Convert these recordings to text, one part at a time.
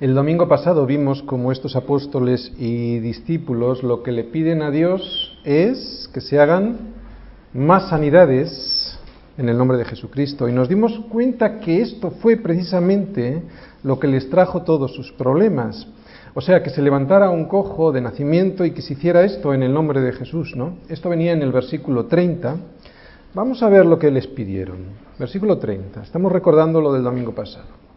El domingo pasado vimos como estos apóstoles y discípulos lo que le piden a Dios es que se hagan más sanidades en el nombre de Jesucristo. Y nos dimos cuenta que esto fue precisamente lo que les trajo todos sus problemas. O sea, que se levantara un cojo de nacimiento y que se hiciera esto en el nombre de Jesús, ¿no? Esto venía en el versículo 30. Vamos a ver lo que les pidieron. Versículo 30. Estamos recordando lo del domingo pasado.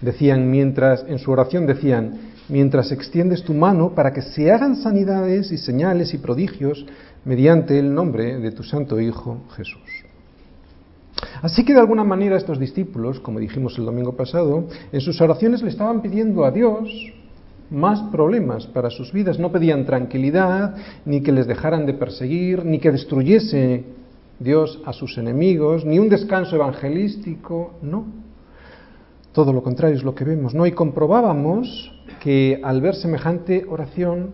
Decían mientras, en su oración decían, mientras extiendes tu mano para que se hagan sanidades y señales y prodigios mediante el nombre de tu Santo Hijo Jesús. Así que de alguna manera estos discípulos, como dijimos el domingo pasado, en sus oraciones le estaban pidiendo a Dios más problemas para sus vidas. No pedían tranquilidad, ni que les dejaran de perseguir, ni que destruyese Dios a sus enemigos, ni un descanso evangelístico, no. Todo lo contrario es lo que vemos, ¿no? Y comprobábamos que al ver semejante oración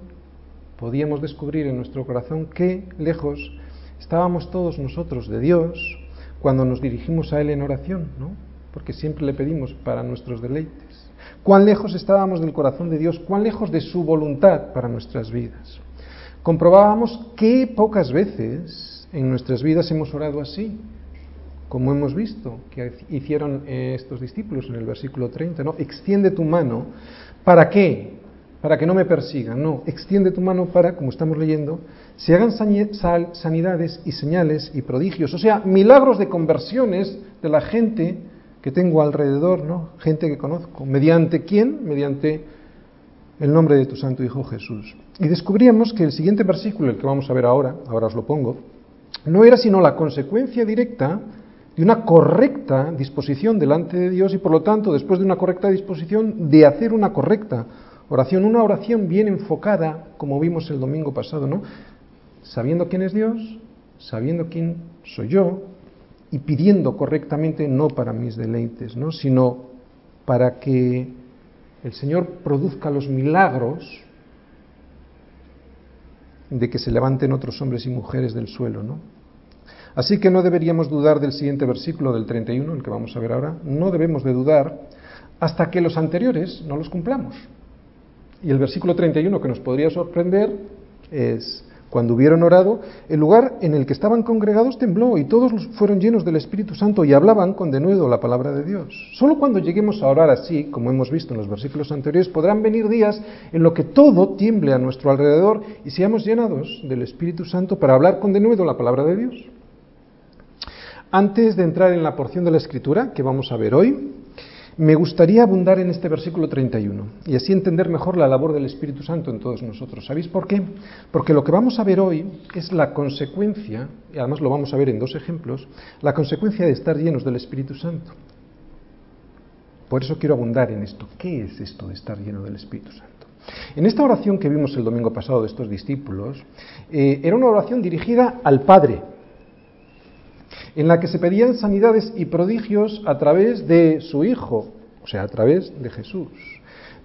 podíamos descubrir en nuestro corazón qué lejos estábamos todos nosotros de Dios cuando nos dirigimos a Él en oración, ¿no? Porque siempre le pedimos para nuestros deleites. Cuán lejos estábamos del corazón de Dios, cuán lejos de su voluntad para nuestras vidas. Comprobábamos que pocas veces en nuestras vidas hemos orado así, como hemos visto que hicieron eh, estos discípulos en el versículo 30, ¿no? Extiende tu mano, ¿para qué? Para que no me persigan, no, extiende tu mano para, como estamos leyendo, se hagan sanidades y señales y prodigios, o sea, milagros de conversiones de la gente que tengo alrededor, ¿no? Gente que conozco. ¿Mediante quién? Mediante el nombre de tu Santo Hijo Jesús. Y descubríamos que el siguiente versículo, el que vamos a ver ahora, ahora os lo pongo, no era sino la consecuencia directa de una correcta disposición delante de Dios y por lo tanto, después de una correcta disposición, de hacer una correcta oración, una oración bien enfocada, como vimos el domingo pasado, ¿no? Sabiendo quién es Dios, sabiendo quién soy yo y pidiendo correctamente no para mis deleites, ¿no? sino para que el Señor produzca los milagros de que se levanten otros hombres y mujeres del suelo, ¿no? Así que no deberíamos dudar del siguiente versículo del 31, el que vamos a ver ahora, no debemos de dudar hasta que los anteriores no los cumplamos. Y el versículo 31 que nos podría sorprender es, cuando hubieron orado, el lugar en el que estaban congregados tembló y todos fueron llenos del Espíritu Santo y hablaban con denuedo la palabra de Dios. Solo cuando lleguemos a orar así, como hemos visto en los versículos anteriores, podrán venir días en los que todo tiemble a nuestro alrededor y seamos llenados del Espíritu Santo para hablar con denuedo la palabra de Dios. Antes de entrar en la porción de la escritura que vamos a ver hoy, me gustaría abundar en este versículo 31 y así entender mejor la labor del Espíritu Santo en todos nosotros. ¿Sabéis por qué? Porque lo que vamos a ver hoy es la consecuencia, y además lo vamos a ver en dos ejemplos, la consecuencia de estar llenos del Espíritu Santo. Por eso quiero abundar en esto. ¿Qué es esto de estar lleno del Espíritu Santo? En esta oración que vimos el domingo pasado de estos discípulos, eh, era una oración dirigida al Padre, en la que se pedían sanidades y prodigios a través de su Hijo, o sea, a través de Jesús,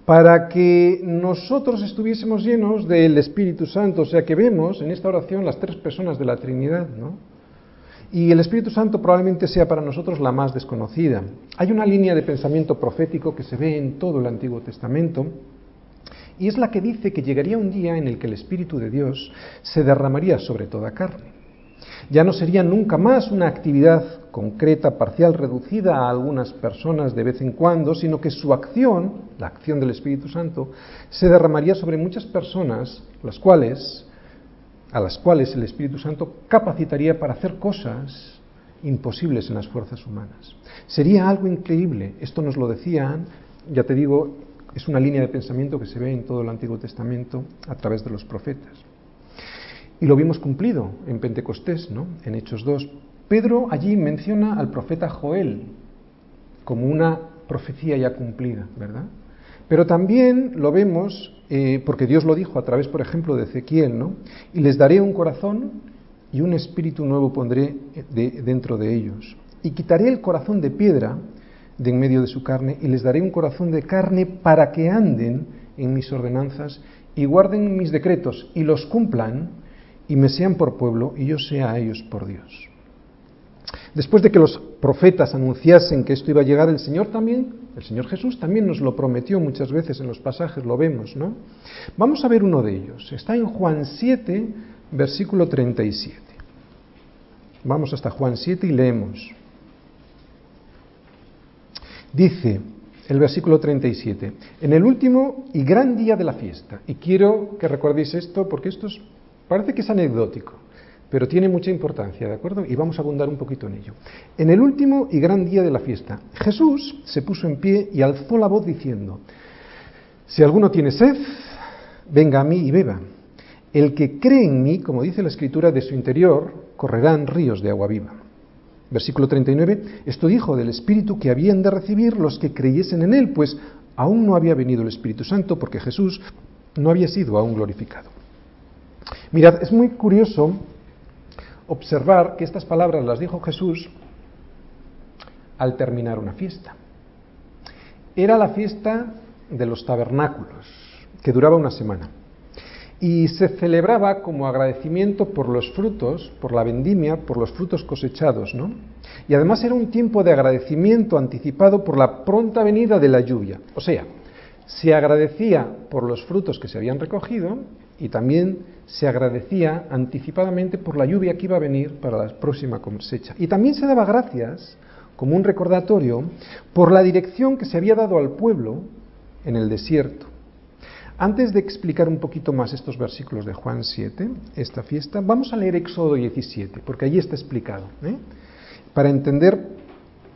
para que nosotros estuviésemos llenos del Espíritu Santo, o sea, que vemos en esta oración las tres personas de la Trinidad, ¿no? Y el Espíritu Santo probablemente sea para nosotros la más desconocida. Hay una línea de pensamiento profético que se ve en todo el Antiguo Testamento, y es la que dice que llegaría un día en el que el Espíritu de Dios se derramaría sobre toda carne. Ya no sería nunca más una actividad concreta, parcial, reducida a algunas personas de vez en cuando, sino que su acción, la acción del Espíritu Santo, se derramaría sobre muchas personas, las cuales, a las cuales el Espíritu Santo capacitaría para hacer cosas imposibles en las fuerzas humanas. Sería algo increíble. Esto nos lo decían, ya te digo, es una línea de pensamiento que se ve en todo el Antiguo Testamento a través de los profetas. Y lo vimos cumplido en Pentecostés, ¿no? En Hechos 2. Pedro allí menciona al profeta Joel como una profecía ya cumplida, ¿verdad? Pero también lo vemos, eh, porque Dios lo dijo a través, por ejemplo, de Ezequiel, ¿no? Y les daré un corazón y un espíritu nuevo pondré dentro de ellos. Y quitaré el corazón de piedra de en medio de su carne y les daré un corazón de carne para que anden en mis ordenanzas y guarden mis decretos y los cumplan y me sean por pueblo y yo sea a ellos por Dios. Después de que los profetas anunciasen que esto iba a llegar, el Señor también, el Señor Jesús también nos lo prometió muchas veces en los pasajes, lo vemos, ¿no? Vamos a ver uno de ellos. Está en Juan 7, versículo 37. Vamos hasta Juan 7 y leemos. Dice el versículo 37, en el último y gran día de la fiesta, y quiero que recordéis esto porque esto parece que es anecdótico, pero tiene mucha importancia, ¿de acuerdo? Y vamos a abundar un poquito en ello. En el último y gran día de la fiesta, Jesús se puso en pie y alzó la voz diciendo, si alguno tiene sed, venga a mí y beba. El que cree en mí, como dice la escritura, de su interior correrán ríos de agua viva. Versículo 39, esto dijo del Espíritu que habían de recibir los que creyesen en Él, pues aún no había venido el Espíritu Santo porque Jesús no había sido aún glorificado. Mirad, es muy curioso observar que estas palabras las dijo Jesús al terminar una fiesta. Era la fiesta de los tabernáculos, que duraba una semana y se celebraba como agradecimiento por los frutos, por la vendimia, por los frutos cosechados, ¿no? Y además era un tiempo de agradecimiento anticipado por la pronta venida de la lluvia. O sea, se agradecía por los frutos que se habían recogido y también se agradecía anticipadamente por la lluvia que iba a venir para la próxima cosecha. Y también se daba gracias como un recordatorio por la dirección que se había dado al pueblo en el desierto. Antes de explicar un poquito más estos versículos de Juan 7, esta fiesta, vamos a leer Éxodo 17, porque allí está explicado, ¿eh? para entender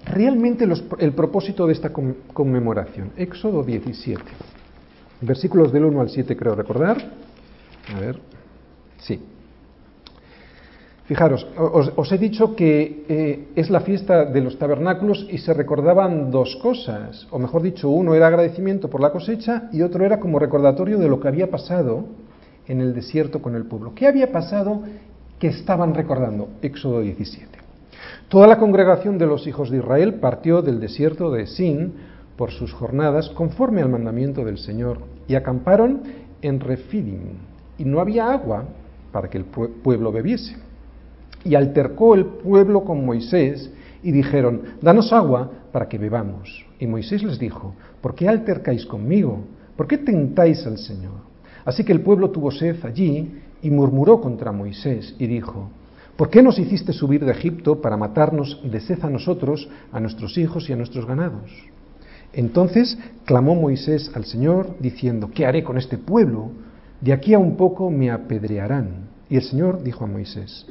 realmente el propósito de esta conmemoración. Éxodo 17, versículos del 1 al 7, creo recordar. A ver, sí. Fijaros, os, he dicho que eh, es la fiesta de los tabernáculos y se recordaban dos cosas, o mejor dicho, uno era agradecimiento por la cosecha y otro era como recordatorio de lo que había pasado en el desierto con el pueblo. ¿Qué había pasado que estaban recordando? Éxodo 17. Toda la congregación de los hijos de Israel partió del desierto de Sin por sus jornadas conforme al mandamiento del Señor y acamparon en Refidim y no había agua para que el pueblo bebiese. Y altercó el pueblo con Moisés y dijeron, danos agua para que bebamos. Y Moisés les dijo, ¿por qué altercáis conmigo? ¿Por qué tentáis al Señor? Así que el pueblo tuvo sed allí y murmuró contra Moisés y dijo, ¿por qué nos hiciste subir de Egipto para matarnos de sed a nosotros, a nuestros hijos y a nuestros ganados? Entonces clamó Moisés al Señor, diciendo, ¿qué haré con este pueblo? De aquí a un poco me apedrearán. Y el Señor dijo a Moisés,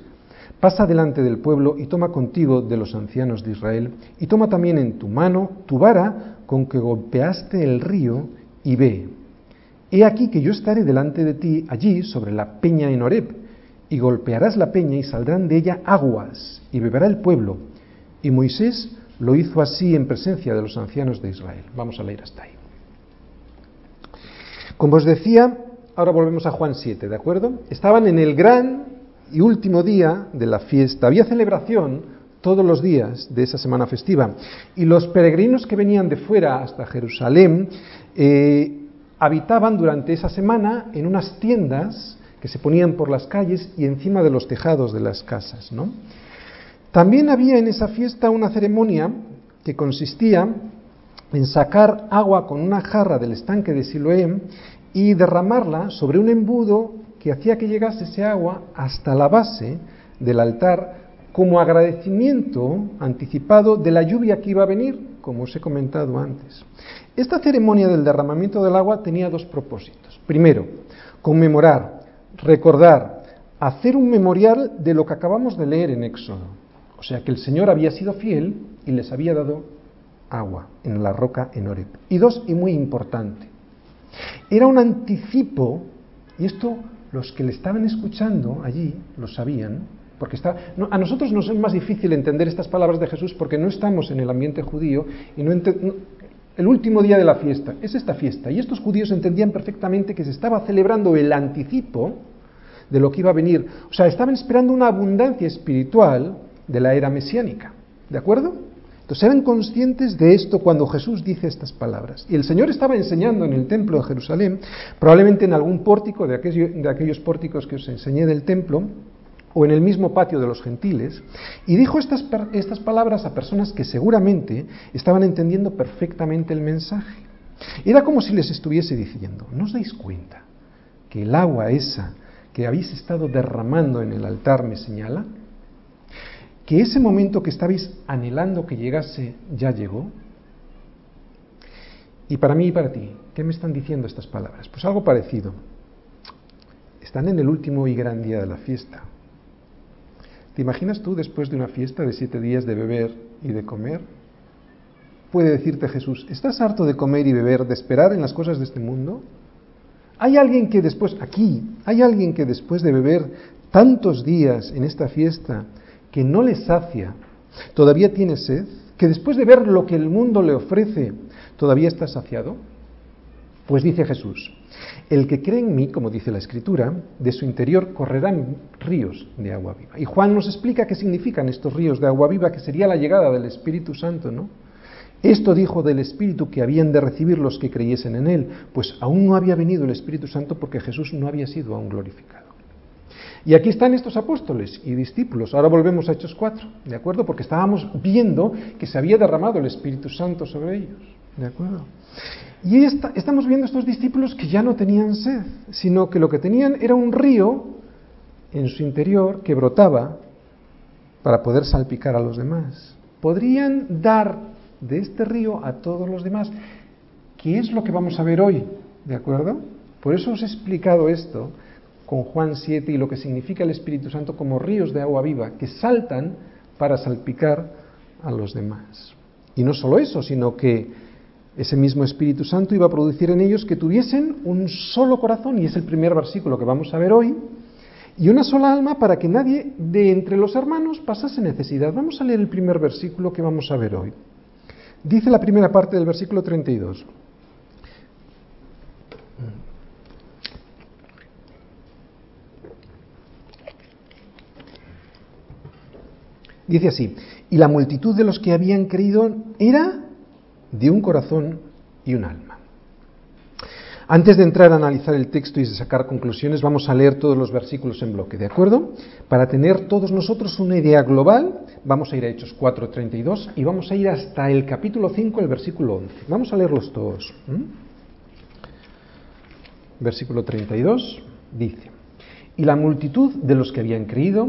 Pasa delante del pueblo y toma contigo de los ancianos de Israel, y toma también en tu mano tu vara con que golpeaste el río, y ve. He aquí que yo estaré delante de ti allí sobre la peña en Horeb, y golpearás la peña y saldrán de ella aguas, y beberá el pueblo. Y Moisés lo hizo así en presencia de los ancianos de Israel. Vamos a leer hasta ahí. Como os decía, ahora volvemos a Juan 7, ¿de acuerdo? Estaban en el gran y último día de la fiesta. Había celebración todos los días de esa semana festiva. Y los peregrinos que venían de fuera hasta Jerusalén eh, habitaban durante esa semana en unas tiendas que se ponían por las calles y encima de los tejados de las casas. ¿no? También había en esa fiesta una ceremonia que consistía en sacar agua con una jarra del estanque de Siloé y derramarla sobre un embudo que hacía que llegase ese agua hasta la base del altar como agradecimiento anticipado de la lluvia que iba a venir, como os he comentado antes. Esta ceremonia del derramamiento del agua tenía dos propósitos. Primero, conmemorar, recordar, hacer un memorial de lo que acabamos de leer en Éxodo. O sea, que el Señor había sido fiel y les había dado agua en la roca en Oreb. Y dos, y muy importante, era un anticipo, y esto los que le estaban escuchando allí lo sabían, porque está, a nosotros nos es más difícil entender estas palabras de Jesús porque no estamos en el ambiente judío y no, el último día de la fiesta es esta fiesta y estos judíos entendían perfectamente que se estaba celebrando el anticipo de lo que iba a venir. O sea, estaban esperando una abundancia espiritual de la era mesiánica. ¿De acuerdo? Entonces eran conscientes de esto cuando Jesús dice estas palabras. Y el Señor estaba enseñando en el templo de Jerusalén, probablemente en algún pórtico de aquellos, de aquellos pórticos que os enseñé del templo, o en el mismo patio de los gentiles, y dijo estas, estas palabras a personas que seguramente estaban entendiendo perfectamente el mensaje. Era como si les estuviese diciendo, ¿no os dais cuenta que el agua esa que habéis estado derramando en el altar me señala? ¿Que ese momento que estabais anhelando que llegase ya llegó? Y para mí y para ti, ¿qué me están diciendo estas palabras? Pues algo parecido. Están en el último y gran día de la fiesta. ¿Te imaginas tú después de una fiesta de siete días de beber y de comer? Puede decirte Jesús, ¿estás harto de comer y beber, de esperar en las cosas de este mundo? ¿Hay alguien que después, aquí, hay alguien que después de beber tantos días en esta fiesta, que no le sacia, todavía tiene sed? ¿Que después de ver lo que el mundo le ofrece, todavía está saciado? Pues dice Jesús, el que cree en mí, como dice la Escritura, de su interior correrán ríos de agua viva. Y Juan nos explica qué significan estos ríos de agua viva, que sería la llegada del Espíritu Santo, ¿no? Esto dijo del Espíritu que habían de recibir los que creyesen en Él, pues aún no había venido el Espíritu Santo porque Jesús no había sido aún glorificado. Y aquí están estos apóstoles y discípulos. Ahora volvemos a Hechos 4, ¿de acuerdo? Porque estábamos viendo que se había derramado el Espíritu Santo sobre ellos, ¿de acuerdo? Y estamos viendo estos discípulos que ya no tenían sed, sino que lo que tenían era un río en su interior que brotaba para poder salpicar a los demás. Podrían dar de este río a todos los demás, ¿Qué es lo que vamos a ver hoy, ¿de acuerdo? Por eso os he explicado esto con Juan 7 y lo que significa el Espíritu Santo como ríos de agua viva que saltan para salpicar a los demás. Y no solo eso, sino que ese mismo Espíritu Santo iba a producir en ellos que tuviesen un solo corazón, y es el primer versículo que vamos a ver hoy, y una sola alma para que nadie de entre los hermanos pasase necesidad. Vamos a leer el primer versículo que vamos a ver hoy. Dice la primera parte del versículo 32. Dice así, y la multitud de los que habían creído era de un corazón y un alma. Antes de entrar a analizar el texto y de sacar conclusiones, vamos a leer todos los versículos en bloque, ¿de acuerdo? Para tener todos nosotros una idea global, vamos a ir a Hechos 4.32 y vamos a ir hasta el capítulo 5, el versículo 11. Vamos a leerlos todos. Versículo 32 dice, y la multitud de los que habían creído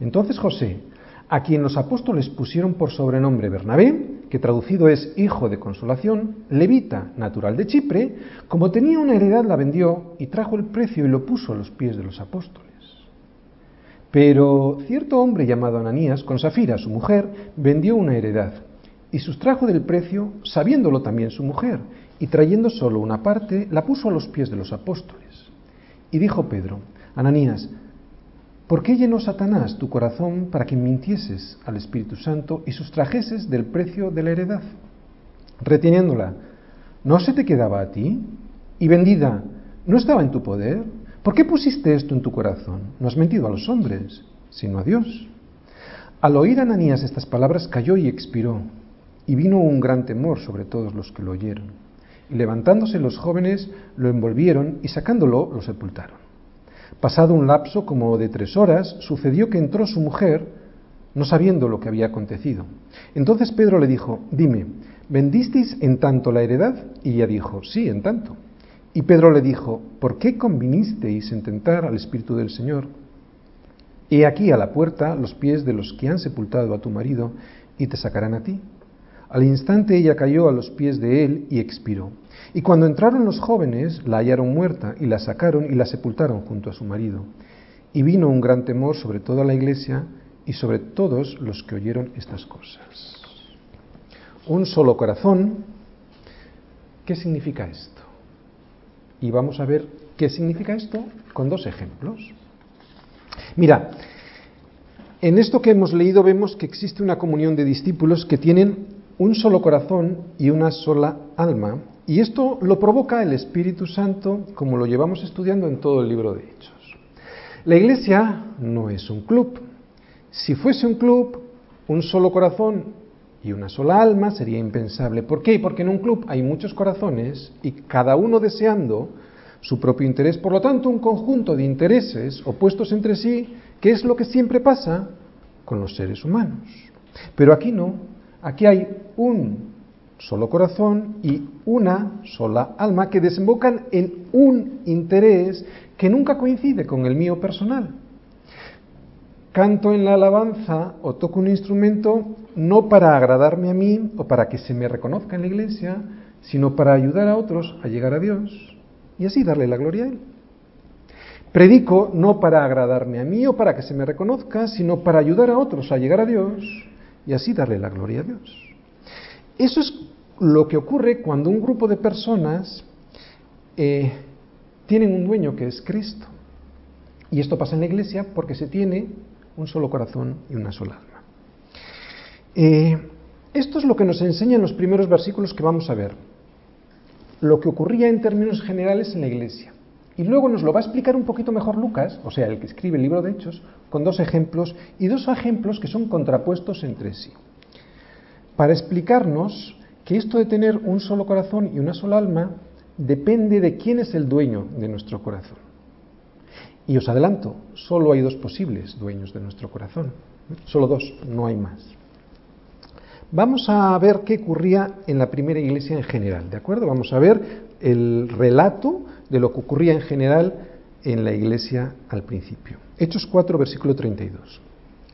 Entonces José, a quien los apóstoles pusieron por sobrenombre Bernabé, que traducido es hijo de consolación, levita, natural de Chipre, como tenía una heredad la vendió y trajo el precio y lo puso a los pies de los apóstoles. Pero cierto hombre llamado Ananías, con Safira, su mujer, vendió una heredad y sustrajo del precio, sabiéndolo también su mujer, y trayendo solo una parte, la puso a los pies de los apóstoles. Y dijo Pedro, Ananías, ¿Por qué llenó Satanás tu corazón para que mintieses al Espíritu Santo y sustrajeses del precio de la heredad? Reteniéndola, ¿no se te quedaba a ti? ¿Y vendida, no estaba en tu poder? ¿Por qué pusiste esto en tu corazón? No has mentido a los hombres, sino a Dios. Al oír Ananías estas palabras cayó y expiró, y vino un gran temor sobre todos los que lo oyeron. Y levantándose los jóvenes lo envolvieron y sacándolo lo sepultaron. Pasado un lapso como de tres horas, sucedió que entró su mujer, no sabiendo lo que había acontecido. Entonces Pedro le dijo, dime, ¿vendisteis en tanto la heredad? Y ella dijo, sí, en tanto. Y Pedro le dijo, ¿por qué convinisteis en tentar al Espíritu del Señor? He aquí a la puerta los pies de los que han sepultado a tu marido y te sacarán a ti. Al instante ella cayó a los pies de él y expiró. Y cuando entraron los jóvenes, la hallaron muerta y la sacaron y la sepultaron junto a su marido. Y vino un gran temor sobre toda la iglesia y sobre todos los que oyeron estas cosas. Un solo corazón. ¿Qué significa esto? Y vamos a ver qué significa esto con dos ejemplos. Mira, En esto que hemos leído vemos que existe una comunión de discípulos que tienen un solo corazón y una sola alma, y esto lo provoca el Espíritu Santo, como lo llevamos estudiando en todo el libro de Hechos. La iglesia no es un club. Si fuese un club, un solo corazón y una sola alma sería impensable. ¿Por qué? Porque en un club hay muchos corazones y cada uno deseando su propio interés. Por lo tanto, un conjunto de intereses opuestos entre sí, que es lo que siempre pasa con los seres humanos. Pero aquí no. Aquí hay un solo corazón y una sola alma que desembocan en un interés que nunca coincide con el mío personal. Canto en la alabanza o toco un instrumento no para agradarme a mí o para que se me reconozca en la iglesia, sino para ayudar a otros a llegar a Dios y así darle la gloria a Él. Predico no para agradarme a mí o para que se me reconozca, sino para ayudar a otros a llegar a Dios y así darle la gloria a Dios. Eso es lo que ocurre cuando un grupo de personas eh, tienen un dueño que es Cristo. Y esto pasa en la iglesia porque se tiene un solo corazón y una sola alma. Eh, esto es lo que nos enseñan los primeros versículos que vamos a ver. Lo que ocurría en términos generales en la iglesia. Y luego nos lo va a explicar un poquito mejor Lucas, o sea, el que escribe el libro de Hechos, con dos ejemplos y dos ejemplos que son contrapuestos entre sí. Para explicarnos que esto de tener un solo corazón y una sola alma depende de quién es el dueño de nuestro corazón. Y os adelanto, solo hay dos posibles dueños de nuestro corazón. Solo dos, no hay más. Vamos a ver qué ocurría en la primera iglesia en general, ¿de acuerdo? Vamos a ver el relato de lo que ocurría en general en la iglesia al principio. Hechos 4, versículo 32.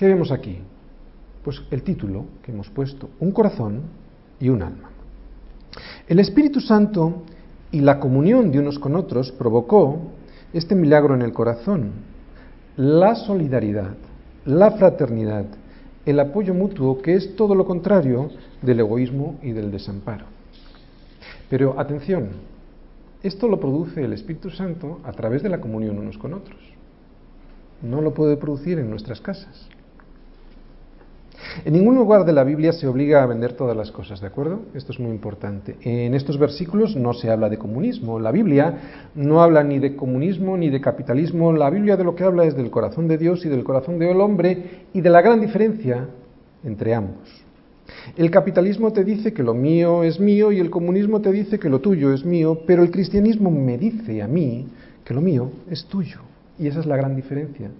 ¿Qué vemos aquí? Pues el título que hemos puesto, un corazón y un alma. El Espíritu Santo y la comunión de unos con otros provocó este milagro en el corazón, la solidaridad, la fraternidad, el apoyo mutuo, que es todo lo contrario del egoísmo y del desamparo. Pero atención, esto lo produce el Espíritu Santo a través de la comunión unos con otros. No lo puede producir en nuestras casas. En ningún lugar de la Biblia se obliga a vender todas las cosas, ¿de acuerdo? Esto es muy importante. En estos versículos no se habla de comunismo. La Biblia no habla ni de comunismo ni de capitalismo. La Biblia de lo que habla es del corazón de Dios y del corazón del hombre y de la gran diferencia entre ambos. El capitalismo te dice que lo mío es mío y el comunismo te dice que lo tuyo es mío, pero el cristianismo me dice a mí que lo mío es tuyo. Y esa es la gran diferencia.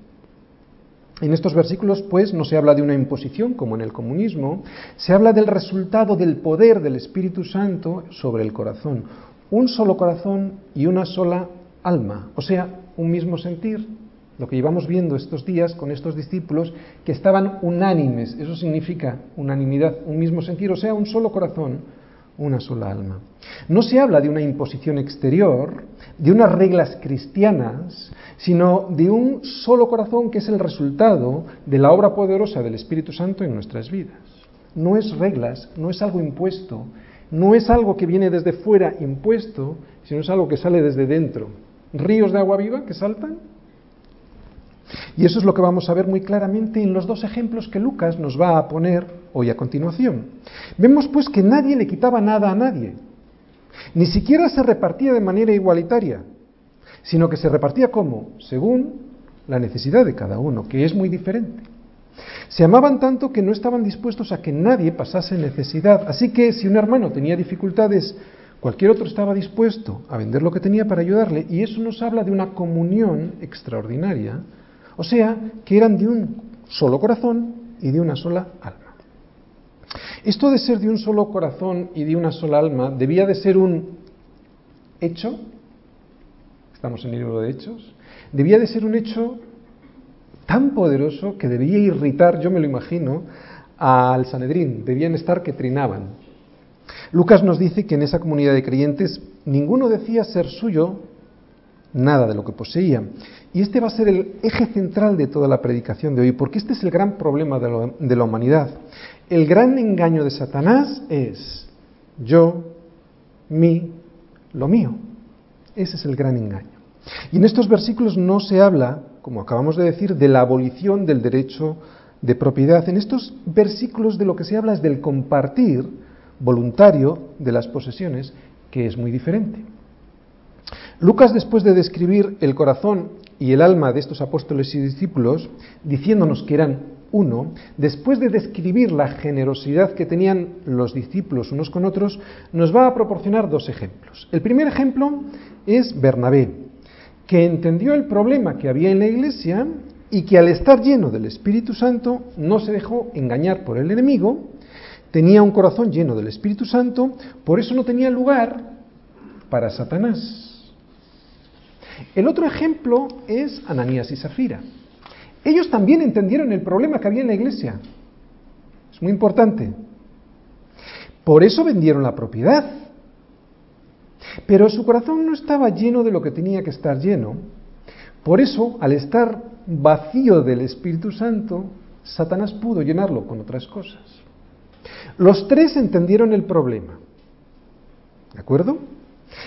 En estos versículos, pues, no se habla de una imposición como en el comunismo, se habla del resultado del poder del Espíritu Santo sobre el corazón. Un solo corazón y una sola alma, o sea, un mismo sentir. Lo que llevamos viendo estos días con estos discípulos que estaban unánimes, eso significa unanimidad, un mismo sentir, o sea, un solo corazón, una sola alma. No se habla de una imposición exterior, de unas reglas cristianas, sino de un solo corazón que es el resultado de la obra poderosa del Espíritu Santo en nuestras vidas. No es reglas, no es algo impuesto, no es algo que viene desde fuera impuesto, sino es algo que sale desde dentro. Ríos de agua viva que saltan. Y eso es lo que vamos a ver muy claramente en los dos ejemplos que Lucas nos va a poner hoy a continuación. Vemos pues que nadie le quitaba nada a nadie, ni siquiera se repartía de manera igualitaria sino que se repartía como, según la necesidad de cada uno, que es muy diferente. Se amaban tanto que no estaban dispuestos a que nadie pasase necesidad. Así que si un hermano tenía dificultades, cualquier otro estaba dispuesto a vender lo que tenía para ayudarle. Y eso nos habla de una comunión extraordinaria. O sea, que eran de un solo corazón y de una sola alma. Esto de ser de un solo corazón y de una sola alma debía de ser un hecho estamos en el libro de Hechos, debía de ser un hecho tan poderoso que debía irritar, yo me lo imagino, al Sanedrín, debían estar que trinaban. Lucas nos dice que en esa comunidad de creyentes ninguno decía ser suyo nada de lo que poseía. Y este va a ser el eje central de toda la predicación de hoy, porque este es el gran problema de, la humanidad. El gran engaño de Satanás es yo, mí, lo mío. Ese es el gran engaño. Y en estos versículos no se habla, como acabamos de decir, de la abolición del derecho de propiedad. En estos versículos de lo que se habla es del compartir voluntario de las posesiones, que es muy diferente. Lucas, después de describir el corazón y el alma de estos apóstoles y discípulos, diciéndonos que eran uno, después de describir la generosidad que tenían los discípulos unos con otros, nos va a proporcionar dos ejemplos. El primer ejemplo es Bernabé, que entendió el problema que había en la iglesia y que al estar lleno del Espíritu Santo no se dejó engañar por el enemigo, tenía un corazón lleno del Espíritu Santo, por eso no tenía lugar para Satanás. El otro ejemplo es Ananías y Zafira. Ellos también entendieron el problema que había en la iglesia. Es muy importante. Por eso vendieron la propiedad. Pero su corazón no estaba lleno de lo que tenía que estar lleno. Por eso, al estar vacío del Espíritu Santo, Satanás pudo llenarlo con otras cosas. Los tres entendieron el problema. ¿De acuerdo?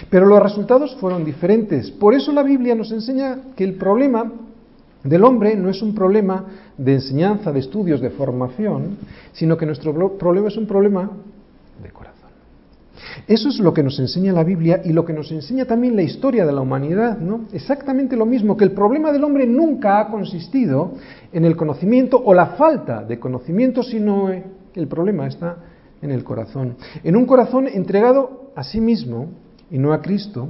Pero los resultados fueron diferentes. Por eso la Biblia nos enseña que el problema del hombre no es un problema de enseñanza, de estudios, de formación, sino que nuestro problema es un problema de corazón. Eso es lo que nos enseña la Biblia y lo que nos enseña también la historia de la humanidad, ¿no? Exactamente lo mismo, que el problema del hombre nunca ha consistido en el conocimiento o la falta de conocimiento, sino el problema está en el corazón. En un corazón entregado a sí mismo, y no a Cristo,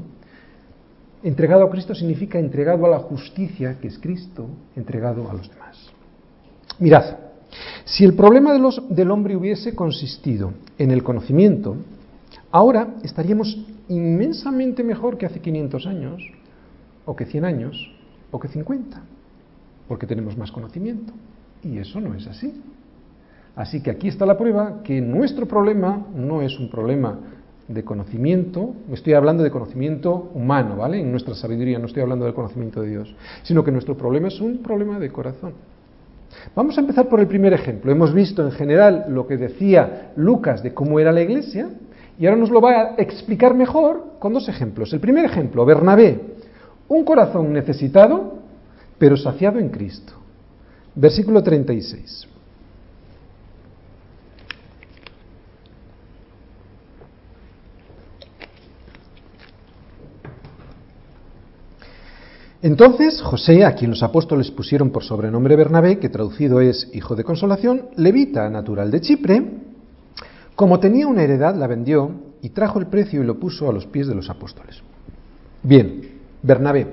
entregado a Cristo significa entregado a la justicia, que es Cristo, entregado a los demás. Mirad, si el problema del hombre hubiese consistido en el conocimiento, ahora estaríamos inmensamente mejor que hace 500 años, o que 100 años, o que 50, porque tenemos más conocimiento. Y eso no es así. Así que aquí está la prueba que nuestro problema no es un problema de conocimiento, estoy hablando de conocimiento humano, ¿vale? En nuestra sabiduría, no estoy hablando del conocimiento de Dios, sino que nuestro problema es un problema de corazón. Vamos a empezar por el primer ejemplo. Hemos visto en general lo que decía Lucas de cómo era la iglesia y ahora nos lo va a explicar mejor con dos ejemplos. El primer ejemplo, Bernabé, un corazón necesitado, pero saciado en Cristo. Versículo 36. Entonces José, a quien los apóstoles pusieron por sobrenombre Bernabé, que traducido es hijo de consolación, levita natural de Chipre, como tenía una heredad, la vendió y trajo el precio y lo puso a los pies de los apóstoles. Bien, Bernabé.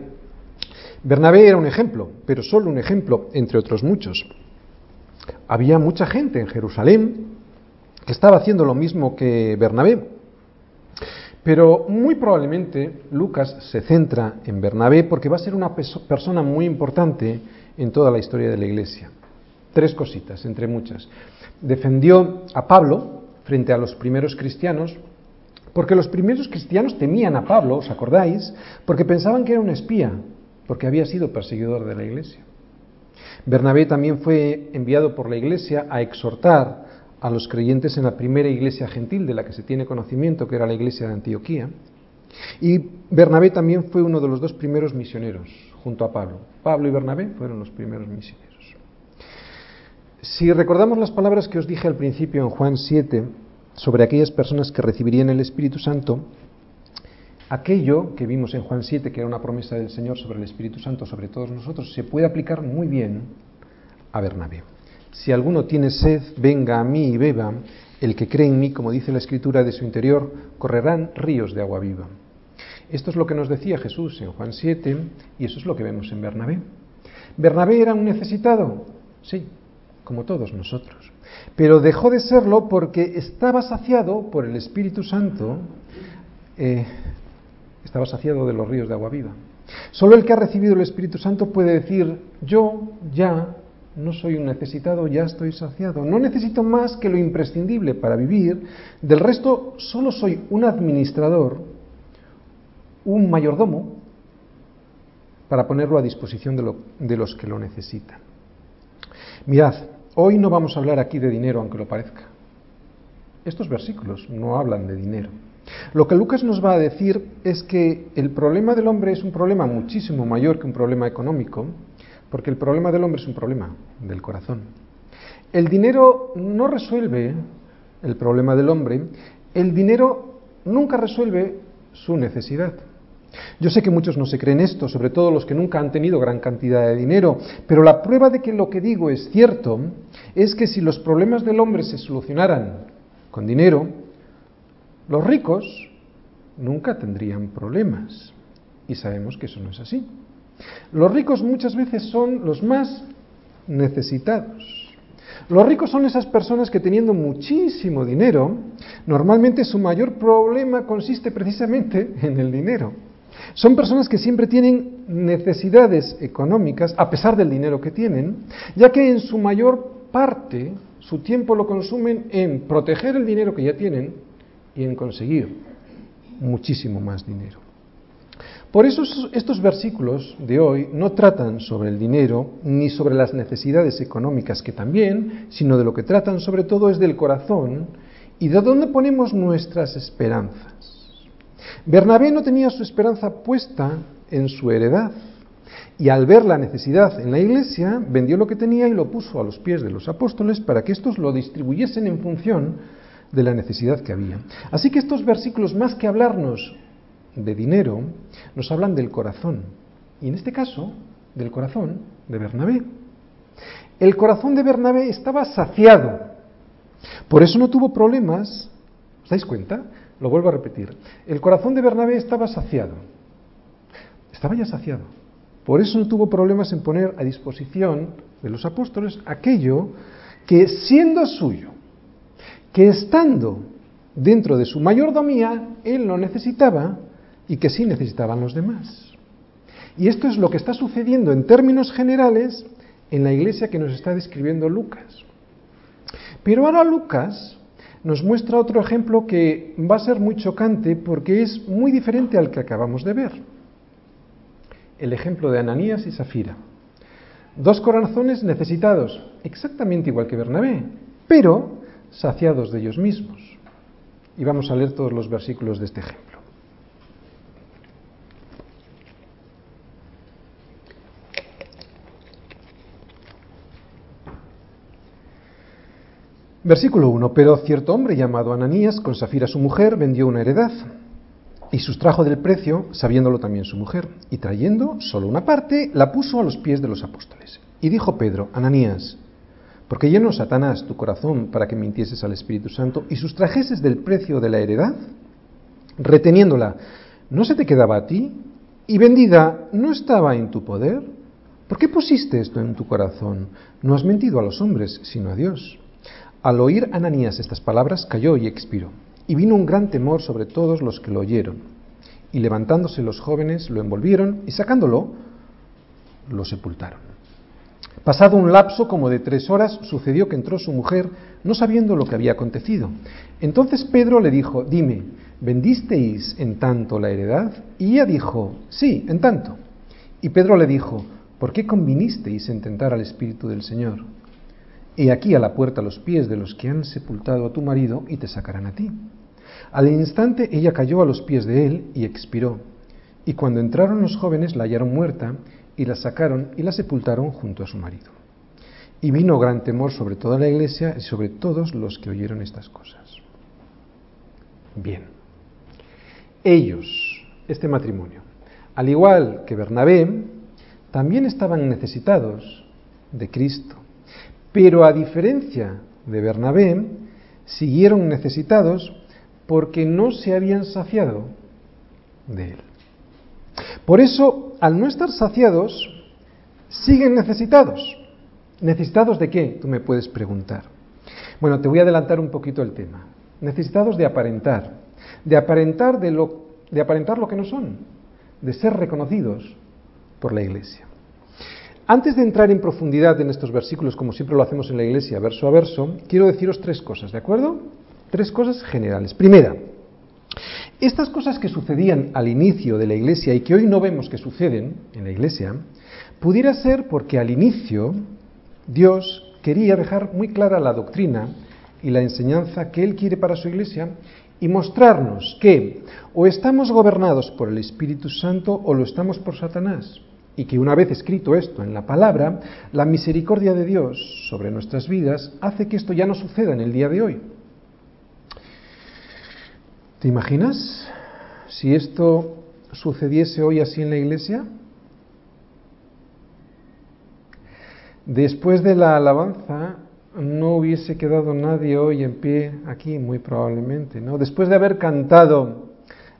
Bernabé era un ejemplo, pero solo un ejemplo entre otros muchos. Había mucha gente en Jerusalén que estaba haciendo lo mismo que Bernabé, pero muy probablemente Lucas se centra en Bernabé porque va a ser una persona muy importante en toda la historia de la iglesia. Tres cositas, entre muchas. Defendió a Pablo frente a los primeros cristianos, porque los primeros cristianos temían a Pablo, ¿os acordáis? Porque pensaban que era un espía, porque había sido perseguidor de la iglesia. Bernabé también fue enviado por la iglesia a exhortar a los creyentes en la primera iglesia gentil de la que se tiene conocimiento, que era la iglesia de Antioquía. Y Bernabé también fue uno de los dos primeros misioneros, junto a Pablo. Pablo y Bernabé fueron los primeros misioneros. Si recordamos las palabras que os dije al principio en Juan 7 sobre aquellas personas que recibirían el Espíritu Santo, aquello que vimos en Juan 7, que era una promesa del Señor sobre el Espíritu Santo, sobre todos nosotros, se puede aplicar muy bien a Bernabé. Si alguno tiene sed, venga a mí y beba. El que cree en mí, como dice la Escritura, de su interior correrán ríos de agua viva. Esto es lo que nos decía Jesús en Juan 7 y eso es lo que vemos en Bernabé. ¿Bernabé era un necesitado? Sí, como todos nosotros. Pero dejó de serlo porque estaba saciado por el Espíritu Santo, eh, estaba saciado de los ríos de agua viva. Solo el que ha recibido el Espíritu Santo puede decir, yo ya no soy un necesitado, ya estoy saciado. No necesito más que lo imprescindible para vivir. Del resto, solo soy un administrador, un mayordomo, para ponerlo a disposición de, de los que lo necesitan. Mirad, hoy no vamos a hablar aquí de dinero, aunque lo parezca. Estos versículos no hablan de dinero. Lo que Lucas nos va a decir es que el problema del hombre es un problema muchísimo mayor que un problema económico, porque el problema del hombre es un problema del corazón. El dinero no resuelve el problema del hombre, el dinero nunca resuelve su necesidad. Yo sé que muchos no se creen esto, sobre todo los que nunca han tenido gran cantidad de dinero, pero la prueba de que lo que digo es cierto es que si los problemas del hombre se solucionaran con dinero, los ricos nunca tendrían problemas. Y sabemos que eso no es así. Los ricos muchas veces son los más necesitados. Los ricos son esas personas que teniendo muchísimo dinero, normalmente su mayor problema consiste precisamente en el dinero. Son personas que siempre tienen necesidades económicas, a pesar del dinero que tienen, ya que en su mayor parte su tiempo lo consumen en proteger el dinero que ya tienen y en conseguir muchísimo más dinero. Por eso estos versículos de hoy no tratan sobre el dinero ni sobre las necesidades económicas que también, sino de lo que tratan sobre todo es del corazón y de dónde ponemos nuestras esperanzas. Bernabé no tenía su esperanza puesta en su heredad y al ver la necesidad en la iglesia vendió lo que tenía y lo puso a los pies de los apóstoles para que estos lo distribuyesen en función de la necesidad que había. Así que estos versículos, más que hablarnos de dinero, nos hablan del corazón. Y en este caso, del corazón de Bernabé. El corazón de Bernabé estaba saciado. Por eso no tuvo problemas. ¿Os dais cuenta? Lo vuelvo a repetir. El corazón de Bernabé estaba saciado. Estaba ya saciado. Por eso no tuvo problemas en poner a disposición de los apóstoles aquello que siendo suyo, que estando dentro de su mayordomía, él no necesitaba y que sí necesitaban los demás. Y esto es lo que está sucediendo en términos generales en la iglesia que nos está describiendo Lucas. Pero ahora Lucas nos muestra otro ejemplo que va a ser muy chocante porque es muy diferente al que acabamos de ver. El ejemplo de Ananías y Safira. Dos corazones necesitados, exactamente igual que Bernabé, pero saciados de ellos mismos. Y vamos a leer todos los versículos de este ejemplo. Versículo 1. Pero cierto hombre llamado Ananías, con Safira su mujer, vendió una heredad y sustrajo del precio, sabiéndolo también su mujer, y trayendo solo una parte, la puso a los pies de los apóstoles. Y dijo Pedro, Ananías, porque llenó Satanás tu corazón para que mintieses al Espíritu Santo y sustrajeses del precio de la heredad, reteniéndola, ¿no se te quedaba a ti? Y vendida, ¿no estaba en tu poder? ¿Por qué pusiste esto en tu corazón? No has mentido a los hombres, sino a Dios. Al oír Ananías estas palabras, cayó y expiró. Y vino un gran temor sobre todos los que lo oyeron. Y levantándose los jóvenes, lo envolvieron y sacándolo, lo sepultaron. Pasado un lapso como de tres horas, sucedió que entró su mujer, no sabiendo lo que había acontecido. Entonces Pedro le dijo, dime, ¿vendisteis en tanto la heredad? Y ella dijo, sí, en tanto. Y Pedro le dijo, ¿por qué convinisteis en tentar al Espíritu del Señor? He aquí a la puerta los pies de los que han sepultado a tu marido y te sacarán a ti. Al instante ella cayó a los pies de él y expiró. Y cuando entraron los jóvenes la hallaron muerta y la sacaron y la sepultaron junto a su marido. Y vino gran temor sobre toda la iglesia y sobre todos los que oyeron estas cosas. Bien, ellos, este matrimonio, al igual que Bernabé, también estaban necesitados de Cristo, pero a diferencia de Bernabé, siguieron necesitados porque no se habían saciado de él. Por eso, al no estar saciados, siguen necesitados. ¿Necesitados de qué? Tú me puedes preguntar. Bueno, te voy a adelantar un poquito el tema. Necesitados de aparentar, de aparentar de lo, de aparentar lo que no son, de ser reconocidos por la Iglesia. Antes de entrar en profundidad en estos versículos, como siempre lo hacemos en la Iglesia, verso a verso, quiero deciros tres cosas, ¿de acuerdo? Tres cosas generales. Primera, estas cosas que sucedían al inicio de la Iglesia y que hoy no vemos que suceden en la Iglesia, pudiera ser porque al inicio Dios quería dejar muy clara la doctrina y la enseñanza que Él quiere para su Iglesia y mostrarnos que o estamos gobernados por el Espíritu Santo o lo estamos por Satanás. Y que una vez escrito esto en la palabra, la misericordia de Dios sobre nuestras vidas hace que esto ya no suceda en el día de hoy. ¿Te imaginas si esto sucediese hoy así en la iglesia? Después de la alabanza, no hubiese quedado nadie hoy en pie aquí, muy probablemente, ¿no? Después de haber cantado,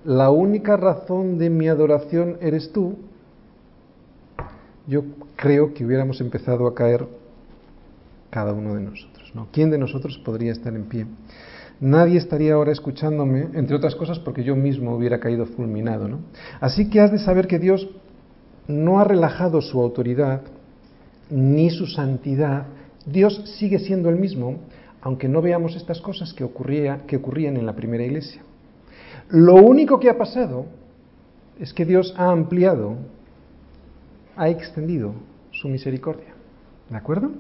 la única razón de mi adoración eres tú, yo creo que hubiéramos empezado a caer cada uno de nosotros, ¿no? ¿Quién de nosotros podría estar en pie? Nadie estaría ahora escuchándome, entre otras cosas porque yo mismo hubiera caído fulminado. Así que has de saber que Dios no ha relajado su autoridad ni su santidad Dios sigue siendo el mismo, aunque no veamos estas cosas que, ocurría, que ocurrían en la primera iglesia. Lo único que ha pasado es que Dios ha ampliado, ha extendido su misericordia. ¿De acuerdo?